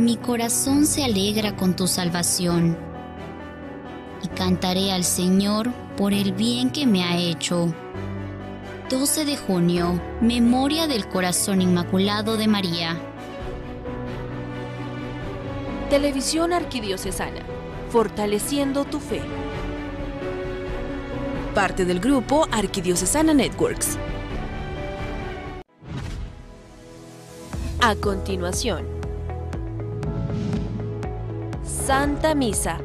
mi corazón se alegra con tu salvación y cantaré al Señor por el bien que me ha hecho. 12 de junio, Memoria del Corazón Inmaculado de María. Televisión Arquidiocesana, fortaleciendo tu fe. Parte del grupo Arquidiocesana Networks. A continuación, Santa Misa.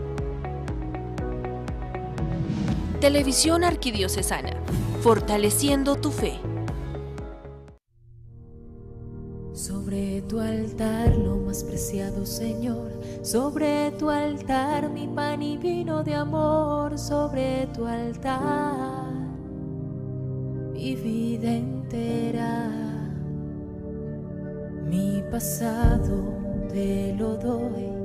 Televisión Arquidiocesana, fortaleciendo tu fe. Sobre tu altar lo más preciado, Señor, sobre tu altar mi pan y vino de amor, sobre tu altar mi vida entera, mi pasado te lo doy,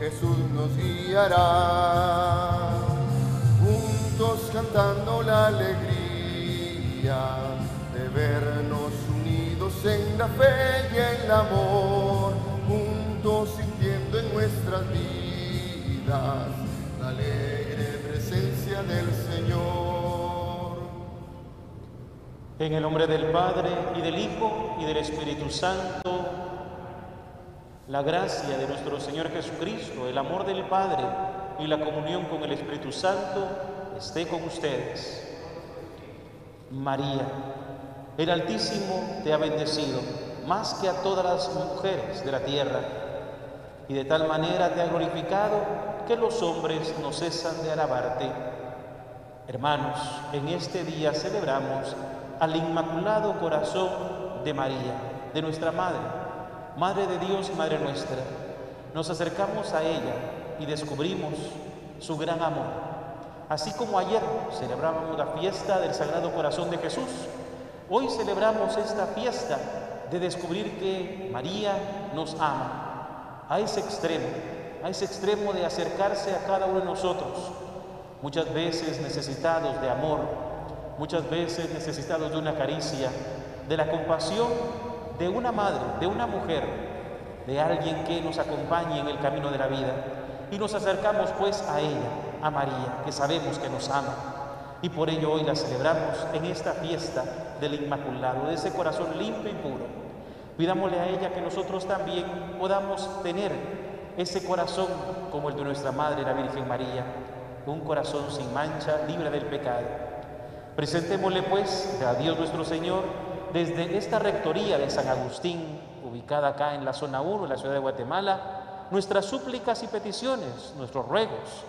Jesús nos guiará. Juntos cantando la alegría de vernos unidos en la fe y en el amor, juntos sintiendo en nuestras vidas la alegre presencia del Señor. En el nombre del Padre y del Hijo y del Espíritu Santo, la gracia de nuestro Señor Jesucristo, el amor del Padre y la comunión con el Espíritu Santo esté con ustedes. María, el Altísimo te ha bendecido más que a todas las mujeres de la tierra, y de tal manera te ha glorificado que los hombres no cesan de alabarte. Hermanos, en este día celebramos al Inmaculado Corazón de María, de nuestra Madre, Madre de Dios Madre nuestra. Nos acercamos a ella y descubrimos su gran amor. Así como ayer celebrábamos la fiesta del Sagrado Corazón de Jesús, hoy celebramos esta fiesta de descubrir que María nos ama a ese extremo, a ese extremo de acercarse a cada uno de nosotros, muchas veces necesitados de amor, muchas veces necesitados de una caricia, de la compasión de una madre, de una mujer, de alguien que nos acompañe en el camino de la vida. Y nos acercamos pues a ella, a María, que sabemos que nos ama. Y por ello hoy la celebramos en esta fiesta del Inmaculado, de ese corazón limpio y puro. Pidámosle a ella que nosotros también podamos tener ese corazón como el de nuestra Madre, la Virgen María, un corazón sin mancha, libre del pecado. Presentémosle pues a Dios nuestro Señor desde esta rectoría de San Agustín, ubicada acá en la zona 1, en la ciudad de Guatemala, nuestras súplicas y peticiones, nuestros ruegos,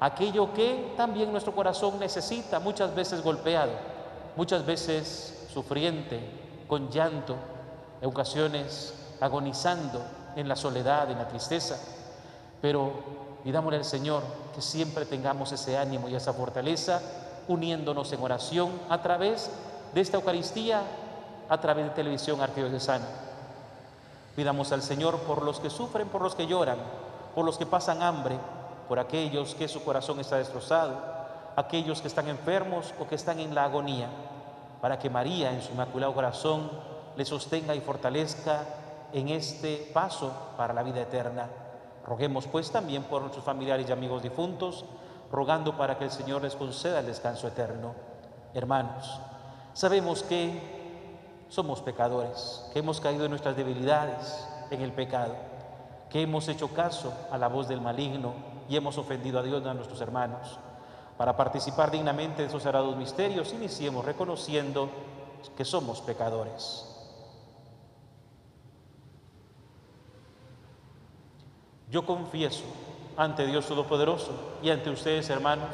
aquello que también nuestro corazón necesita, muchas veces golpeado, muchas veces sufriente, con llanto, en ocasiones agonizando en la soledad, en la tristeza. Pero pidámosle al Señor que siempre tengamos ese ánimo y esa fortaleza, uniéndonos en oración a través de esta Eucaristía, a través de televisión arquidiocesana. Pidamos al Señor por los que sufren, por los que lloran, por los que pasan hambre, por aquellos que su corazón está destrozado, aquellos que están enfermos o que están en la agonía, para que María en su inmaculado corazón le sostenga y fortalezca en este paso para la vida eterna. Roguemos pues también por nuestros familiares y amigos difuntos, rogando para que el Señor les conceda el descanso eterno. Hermanos, sabemos que somos pecadores, que hemos caído en nuestras debilidades, en el pecado, que hemos hecho caso a la voz del maligno y hemos ofendido a Dios y a nuestros hermanos. Para participar dignamente de esos sagrados misterios, iniciemos reconociendo que somos pecadores. Yo confieso ante Dios Todopoderoso y ante ustedes, hermanos,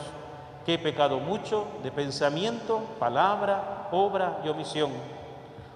que he pecado mucho de pensamiento, palabra, obra y omisión,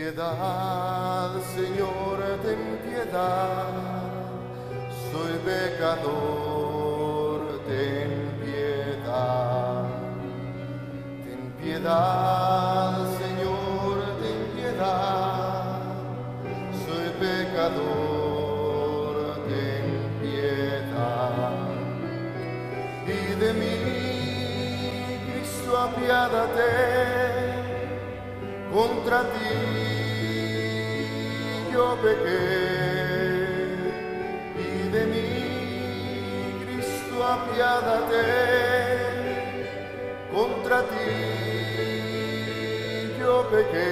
Piedad, Señor, ten piedad. Soy pecador, ten piedad. Ten piedad, Señor, ten piedad. Soy pecador, ten piedad. Y de mí, Cristo, apiádate contra ti yo pequé y de mí, Cristo, apiádate contra ti yo pequé.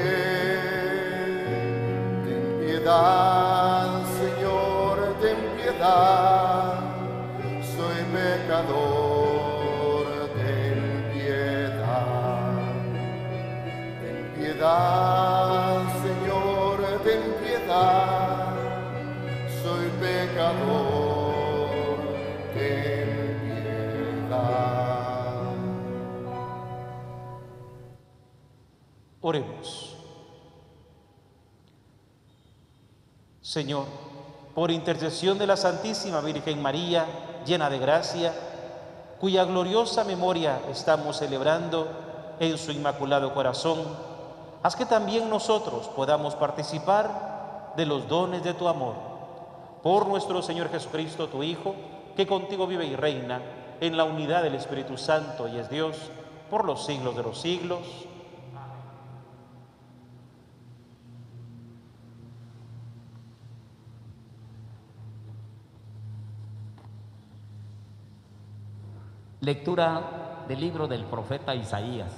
Ten piedad, Señor, ten piedad, soy pecador, Señor, por intercesión de la Santísima Virgen María, llena de gracia, cuya gloriosa memoria estamos celebrando en su inmaculado corazón, haz que también nosotros podamos participar de los dones de tu amor. Por nuestro Señor Jesucristo, tu Hijo, que contigo vive y reina en la unidad del Espíritu Santo y es Dios por los siglos de los siglos. Lectura del libro del profeta Isaías.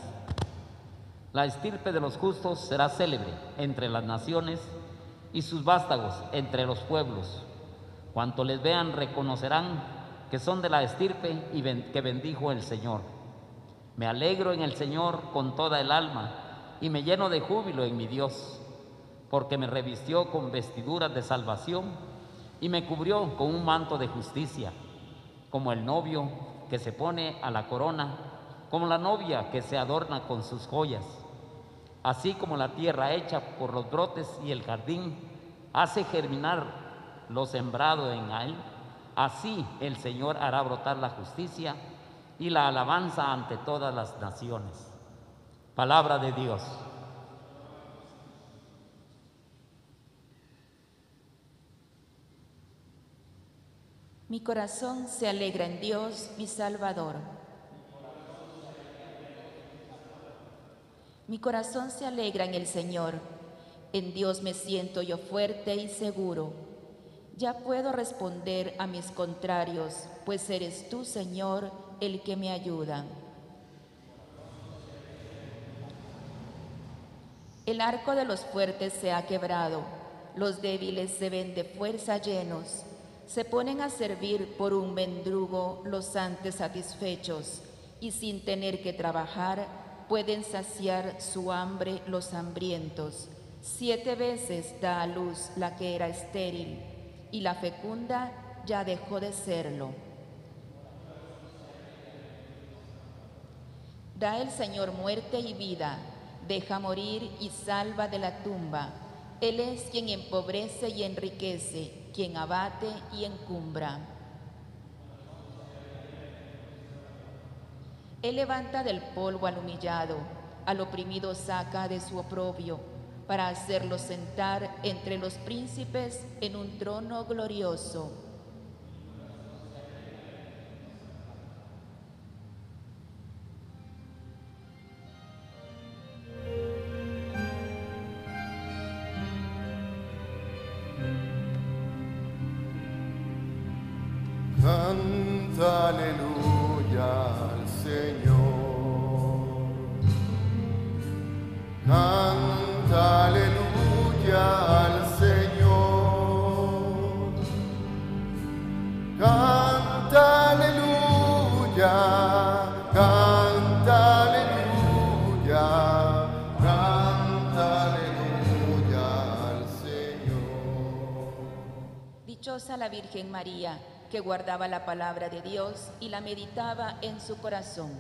La estirpe de los justos será célebre entre las naciones y sus vástagos entre los pueblos. Cuanto les vean reconocerán que son de la estirpe y que bendijo el Señor. Me alegro en el Señor con toda el alma y me lleno de júbilo en mi Dios, porque me revistió con vestiduras de salvación y me cubrió con un manto de justicia, como el novio que se pone a la corona, como la novia que se adorna con sus joyas. Así como la tierra hecha por los brotes y el jardín hace germinar lo sembrado en él, así el Señor hará brotar la justicia y la alabanza ante todas las naciones. Palabra de Dios. Mi corazón se alegra en Dios, mi Salvador. Mi corazón se alegra en el Señor. En Dios me siento yo fuerte y seguro. Ya puedo responder a mis contrarios, pues eres tú, Señor, el que me ayuda. El arco de los fuertes se ha quebrado, los débiles se ven de fuerza llenos, se ponen a servir por un mendrugo los antes satisfechos, y sin tener que trabajar pueden saciar su hambre los hambrientos. Siete veces da a luz la que era estéril, y la fecunda ya dejó de serlo. Da el Señor muerte y vida, deja morir y salva de la tumba. Él es quien empobrece y enriquece, quien abate y encumbra. Él levanta del polvo al humillado, al oprimido saca de su oprobio, para hacerlo sentar entre los príncipes en un trono glorioso. Aleluya al Señor. Canta aleluya al Señor. Canta aleluya. Canta aleluya. Canta aleluya al Señor. Dichosa la Virgen María, que guardaba la palabra de Dios y la meditaba en su corazón.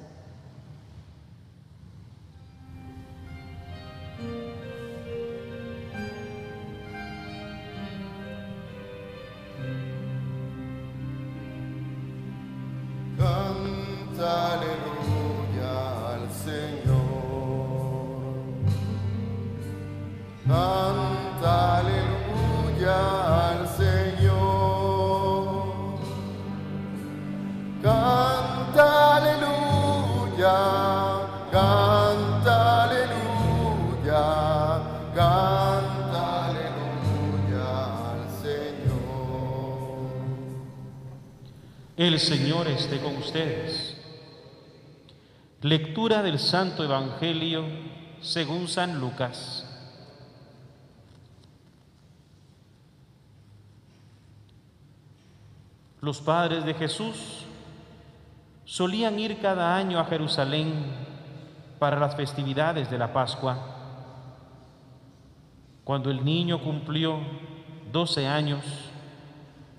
El Señor esté con ustedes. Lectura del Santo Evangelio según San Lucas. Los padres de Jesús solían ir cada año a Jerusalén para las festividades de la Pascua. Cuando el niño cumplió 12 años,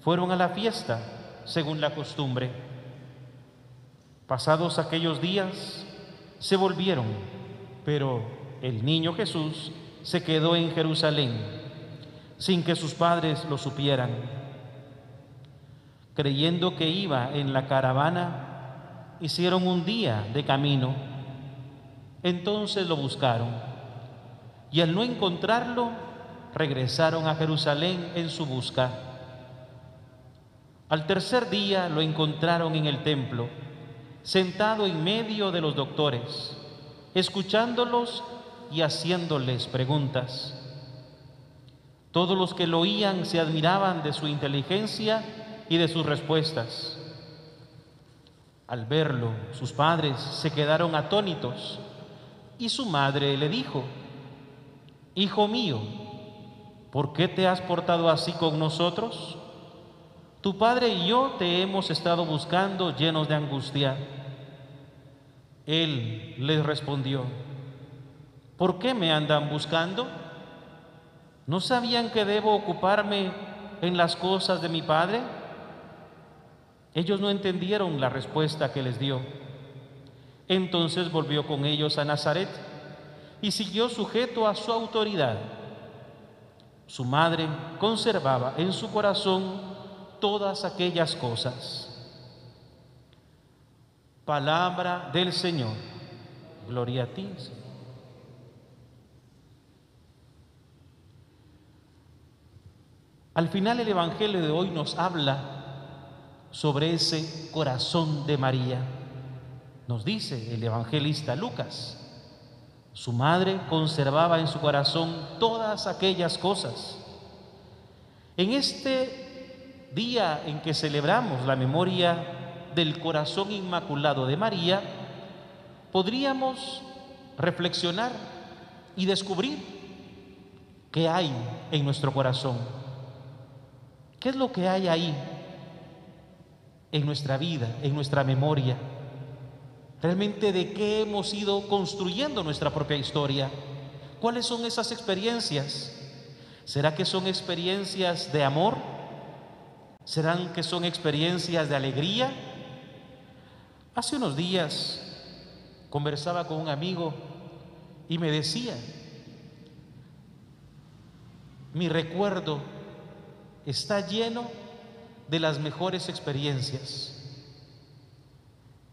fueron a la fiesta según la costumbre. Pasados aquellos días, se volvieron, pero el niño Jesús se quedó en Jerusalén sin que sus padres lo supieran. Creyendo que iba en la caravana, hicieron un día de camino. Entonces lo buscaron y al no encontrarlo, regresaron a Jerusalén en su busca. Al tercer día lo encontraron en el templo, sentado en medio de los doctores, escuchándolos y haciéndoles preguntas. Todos los que lo oían se admiraban de su inteligencia y de sus respuestas. Al verlo, sus padres se quedaron atónitos y su madre le dijo, Hijo mío, ¿por qué te has portado así con nosotros? Tu padre y yo te hemos estado buscando llenos de angustia. Él les respondió, ¿por qué me andan buscando? ¿No sabían que debo ocuparme en las cosas de mi padre? Ellos no entendieron la respuesta que les dio. Entonces volvió con ellos a Nazaret y siguió sujeto a su autoridad. Su madre conservaba en su corazón todas aquellas cosas. Palabra del Señor. Gloria a ti, Señor. Al final el Evangelio de hoy nos habla sobre ese corazón de María. Nos dice el evangelista Lucas, su madre conservaba en su corazón todas aquellas cosas. En este día en que celebramos la memoria del corazón inmaculado de María, podríamos reflexionar y descubrir qué hay en nuestro corazón. ¿Qué es lo que hay ahí en nuestra vida, en nuestra memoria? Realmente de qué hemos ido construyendo nuestra propia historia. ¿Cuáles son esas experiencias? ¿Será que son experiencias de amor? ¿Serán que son experiencias de alegría? Hace unos días conversaba con un amigo y me decía, mi recuerdo está lleno de las mejores experiencias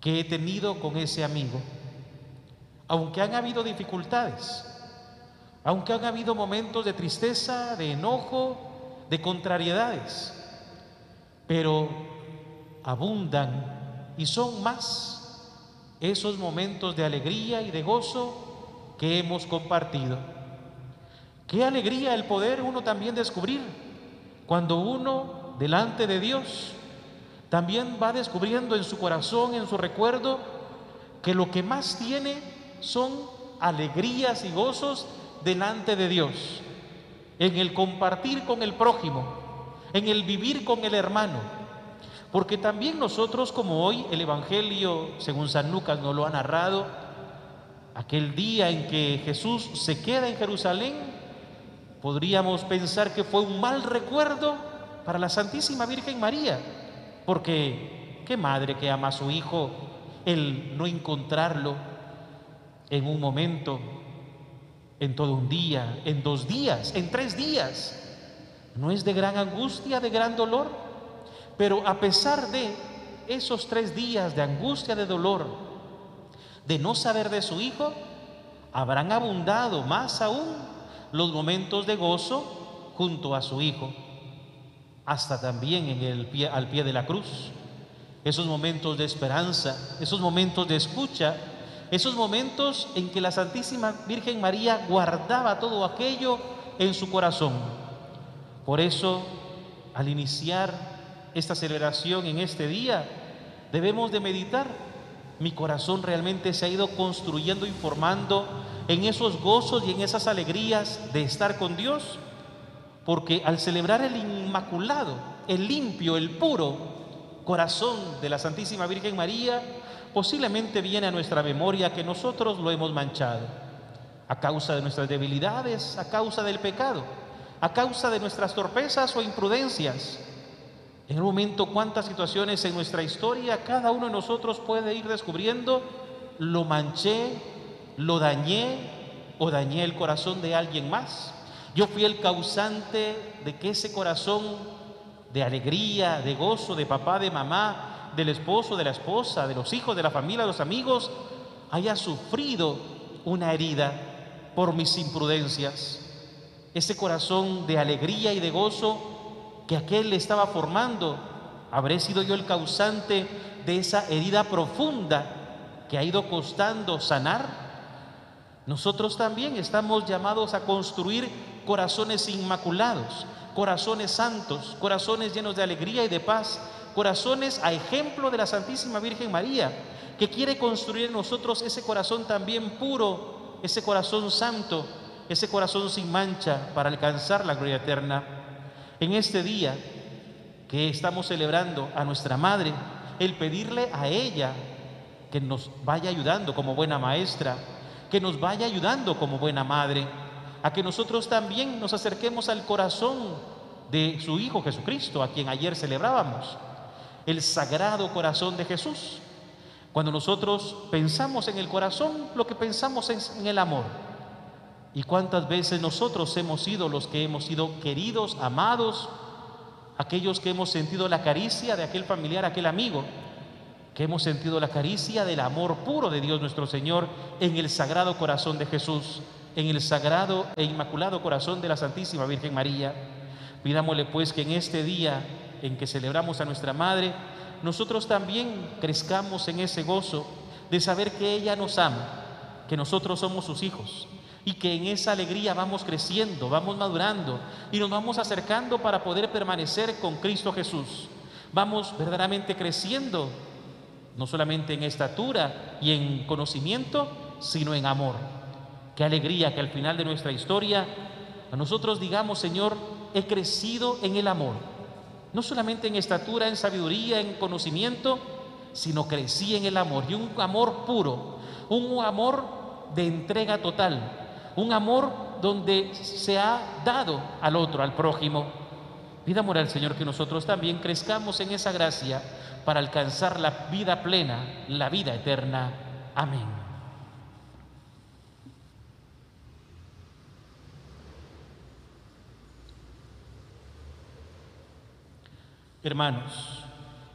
que he tenido con ese amigo. Aunque han habido dificultades, aunque han habido momentos de tristeza, de enojo, de contrariedades, pero abundan y son más esos momentos de alegría y de gozo que hemos compartido. Qué alegría el poder uno también descubrir cuando uno delante de Dios también va descubriendo en su corazón, en su recuerdo, que lo que más tiene son alegrías y gozos delante de Dios, en el compartir con el prójimo, en el vivir con el hermano. Porque también nosotros, como hoy el Evangelio, según San Lucas nos lo ha narrado, aquel día en que Jesús se queda en Jerusalén, podríamos pensar que fue un mal recuerdo para la Santísima Virgen María, porque qué madre que ama a su hijo, el no encontrarlo en un momento, en todo un día, en dos días, en tres días, no es de gran angustia, de gran dolor, pero a pesar de esos tres días de angustia, de dolor, de no saber de su hijo, habrán abundado más aún los momentos de gozo junto a su hijo, hasta también en el pie, al pie de la cruz. Esos momentos de esperanza, esos momentos de escucha, esos momentos en que la Santísima Virgen María guardaba todo aquello en su corazón. Por eso, al iniciar esta celebración en este día, debemos de meditar. Mi corazón realmente se ha ido construyendo y formando en esos gozos y en esas alegrías de estar con Dios, porque al celebrar el inmaculado, el limpio, el puro corazón de la Santísima Virgen María, posiblemente viene a nuestra memoria que nosotros lo hemos manchado, a causa de nuestras debilidades, a causa del pecado, a causa de nuestras torpezas o imprudencias. En un momento, cuántas situaciones en nuestra historia cada uno de nosotros puede ir descubriendo, lo manché, lo dañé o dañé el corazón de alguien más. Yo fui el causante de que ese corazón de alegría, de gozo, de papá, de mamá, del esposo, de la esposa, de los hijos, de la familia, de los amigos, haya sufrido una herida por mis imprudencias. Ese corazón de alegría y de gozo que aquel le estaba formando, habré sido yo el causante de esa herida profunda que ha ido costando sanar. Nosotros también estamos llamados a construir corazones inmaculados, corazones santos, corazones llenos de alegría y de paz, corazones a ejemplo de la Santísima Virgen María, que quiere construir en nosotros ese corazón también puro, ese corazón santo, ese corazón sin mancha para alcanzar la gloria eterna. En este día que estamos celebrando a nuestra Madre, el pedirle a ella que nos vaya ayudando como buena maestra, que nos vaya ayudando como buena madre, a que nosotros también nos acerquemos al corazón de su Hijo Jesucristo, a quien ayer celebrábamos, el sagrado corazón de Jesús. Cuando nosotros pensamos en el corazón, lo que pensamos es en el amor. ¿Y cuántas veces nosotros hemos sido los que hemos sido queridos, amados, aquellos que hemos sentido la caricia de aquel familiar, aquel amigo? que hemos sentido la caricia del amor puro de Dios nuestro Señor en el sagrado corazón de Jesús, en el sagrado e inmaculado corazón de la Santísima Virgen María. Pidámosle pues que en este día en que celebramos a nuestra Madre, nosotros también crezcamos en ese gozo de saber que ella nos ama, que nosotros somos sus hijos y que en esa alegría vamos creciendo, vamos madurando y nos vamos acercando para poder permanecer con Cristo Jesús. Vamos verdaderamente creciendo no solamente en estatura y en conocimiento, sino en amor. Qué alegría que al final de nuestra historia a nosotros digamos, Señor, he crecido en el amor. No solamente en estatura, en sabiduría, en conocimiento, sino crecí en el amor. Y un amor puro, un amor de entrega total, un amor donde se ha dado al otro, al prójimo. Pidámosle al Señor que nosotros también crezcamos en esa gracia para alcanzar la vida plena, la vida eterna. Amén. Hermanos,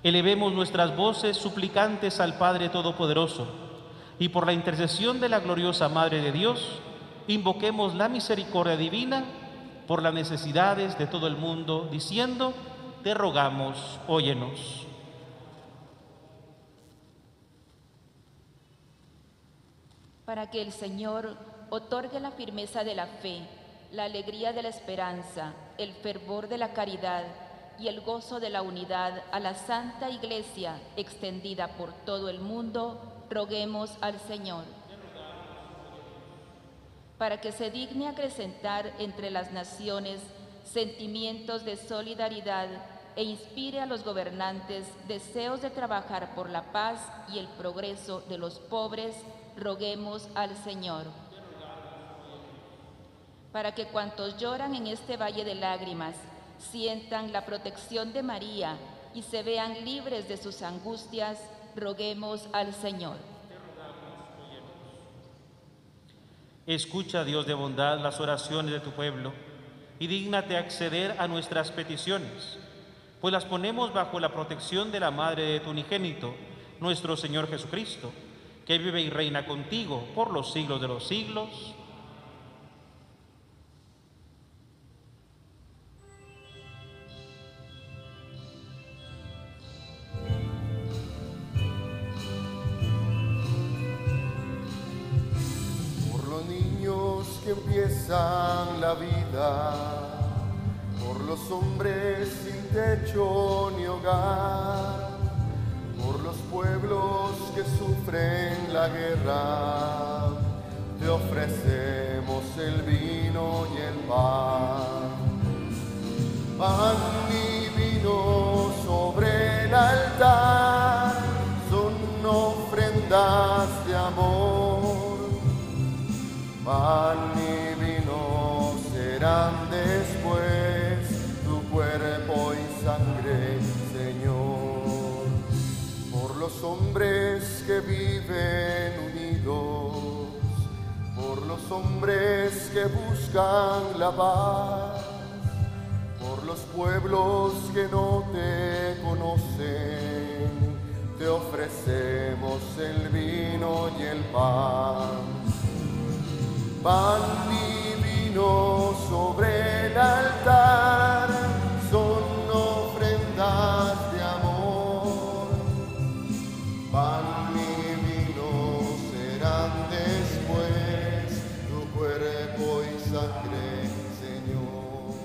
elevemos nuestras voces suplicantes al Padre Todopoderoso y por la intercesión de la gloriosa Madre de Dios, invoquemos la misericordia divina por las necesidades de todo el mundo, diciendo, te rogamos, óyenos. para que el Señor otorgue la firmeza de la fe, la alegría de la esperanza, el fervor de la caridad y el gozo de la unidad a la Santa Iglesia extendida por todo el mundo, roguemos al Señor. Para que se digne acrecentar entre las naciones sentimientos de solidaridad e inspire a los gobernantes deseos de trabajar por la paz y el progreso de los pobres, roguemos al Señor. Para que cuantos lloran en este valle de lágrimas sientan la protección de María y se vean libres de sus angustias, roguemos al Señor. Escucha, Dios de bondad, las oraciones de tu pueblo y dígnate acceder a nuestras peticiones, pues las ponemos bajo la protección de la Madre de tu unigénito, nuestro Señor Jesucristo, que vive y reina contigo por los siglos de los siglos. Pan y vino serán después tu cuerpo y sangre, Señor. Por los hombres que viven unidos, por los hombres que buscan la paz, por los pueblos que no te conocen, te ofrecemos el vino y el pan pan y vino sobre el altar son ofrendas de amor. Pan y vino serán después tu cuerpo y sangre, Señor.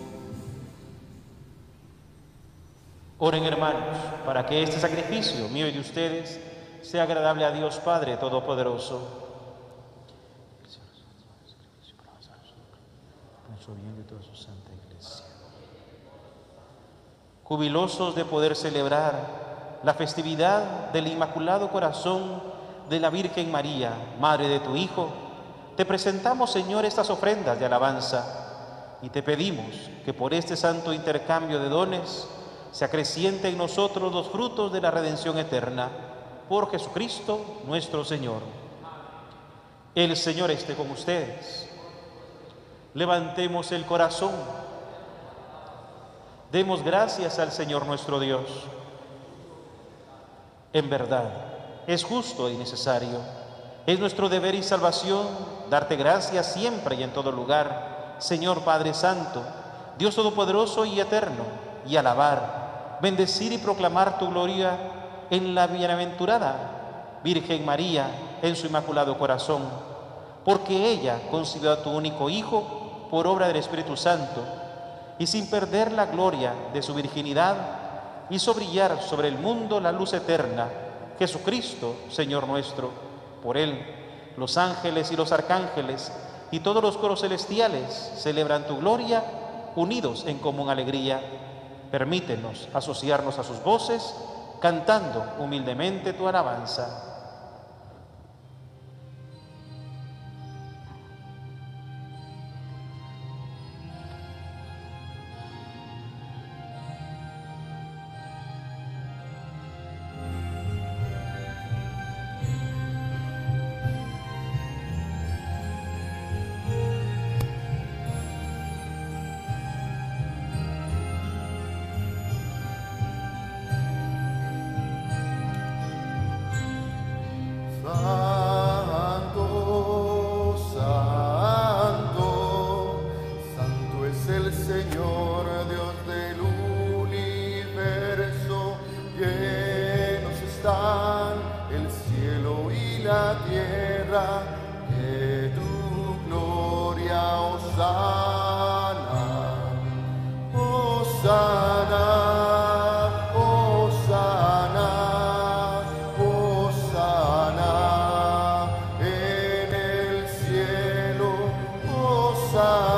Oren hermanos, para que este sacrificio mío y de ustedes sea agradable a Dios Padre Todopoderoso. Jubilosos de poder celebrar la festividad del Inmaculado Corazón de la Virgen María, Madre de tu Hijo, te presentamos, Señor, estas ofrendas de alabanza y te pedimos que por este santo intercambio de dones se acreciente en nosotros los frutos de la redención eterna. Por Jesucristo nuestro Señor. El Señor esté con ustedes. Levantemos el corazón. Demos gracias al Señor nuestro Dios. En verdad, es justo y necesario. Es nuestro deber y salvación darte gracias siempre y en todo lugar, Señor Padre Santo, Dios Todopoderoso y Eterno, y alabar, bendecir y proclamar tu gloria en la bienaventurada Virgen María, en su inmaculado corazón, porque ella concibió a tu único Hijo por obra del Espíritu Santo, y sin perder la gloria de su virginidad, hizo brillar sobre el mundo la luz eterna, Jesucristo, Señor nuestro. Por él, los ángeles y los arcángeles y todos los coros celestiales celebran tu gloria, unidos en común alegría. Permítenos asociarnos a sus voces, cantando humildemente tu alabanza. sun.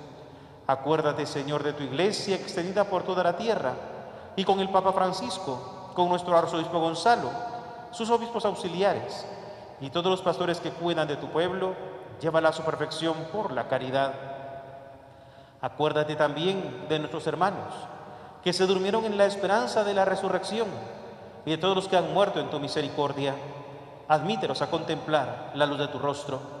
Acuérdate, Señor, de tu iglesia extendida por toda la tierra y con el Papa Francisco, con nuestro arzobispo Gonzalo, sus obispos auxiliares y todos los pastores que cuidan de tu pueblo, llévala a su perfección por la caridad. Acuérdate también de nuestros hermanos que se durmieron en la esperanza de la resurrección y de todos los que han muerto en tu misericordia. Admítelos a contemplar la luz de tu rostro.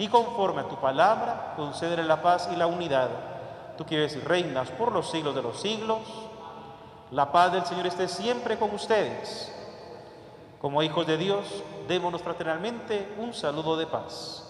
y conforme a tu palabra, concédele la paz y la unidad. Tú quieres y reinas por los siglos de los siglos. La paz del Señor esté siempre con ustedes. Como hijos de Dios, démonos fraternalmente un saludo de paz.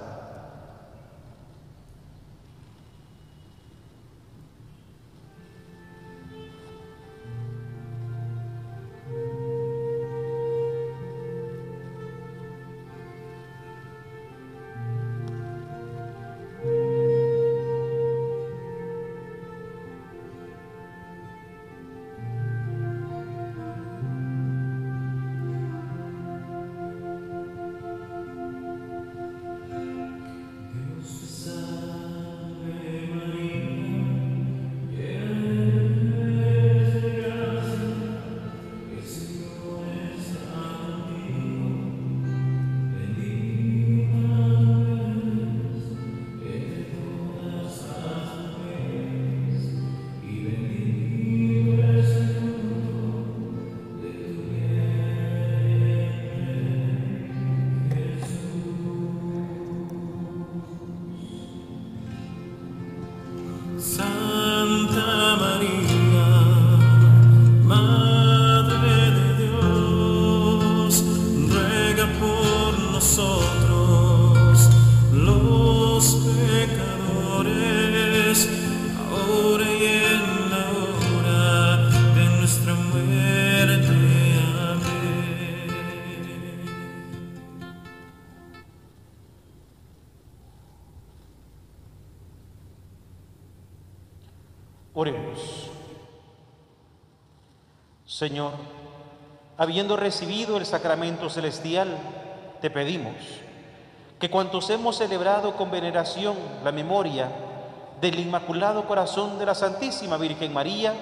Por nosotros los pecadores, ahora y en la hora de nuestra muerte. Amén. Oremos. Señor, habiendo recibido el sacramento celestial, te pedimos que cuantos hemos celebrado con veneración la memoria del Inmaculado Corazón de la Santísima Virgen María,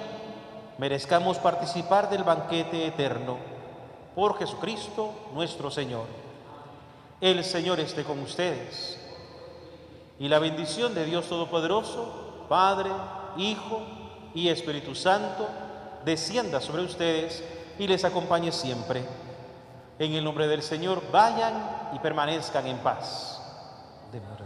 merezcamos participar del banquete eterno por Jesucristo nuestro Señor. El Señor esté con ustedes y la bendición de Dios Todopoderoso, Padre, Hijo y Espíritu Santo, descienda sobre ustedes y les acompañe siempre. En el nombre del Señor, vayan y permanezcan en paz. Demos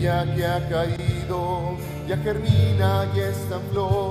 semilla que ha caído ya germina y está en flor,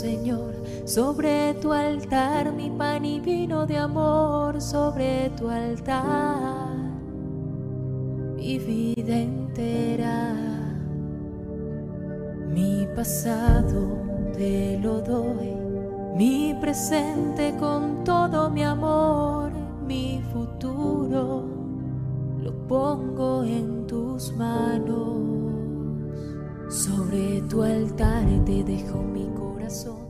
Señor, sobre tu altar mi pan y vino de amor, sobre tu altar mi vida entera, mi pasado te lo doy, mi presente con todo mi amor, mi futuro lo pongo en tus manos. Sobre tu altar te dejo mi corazón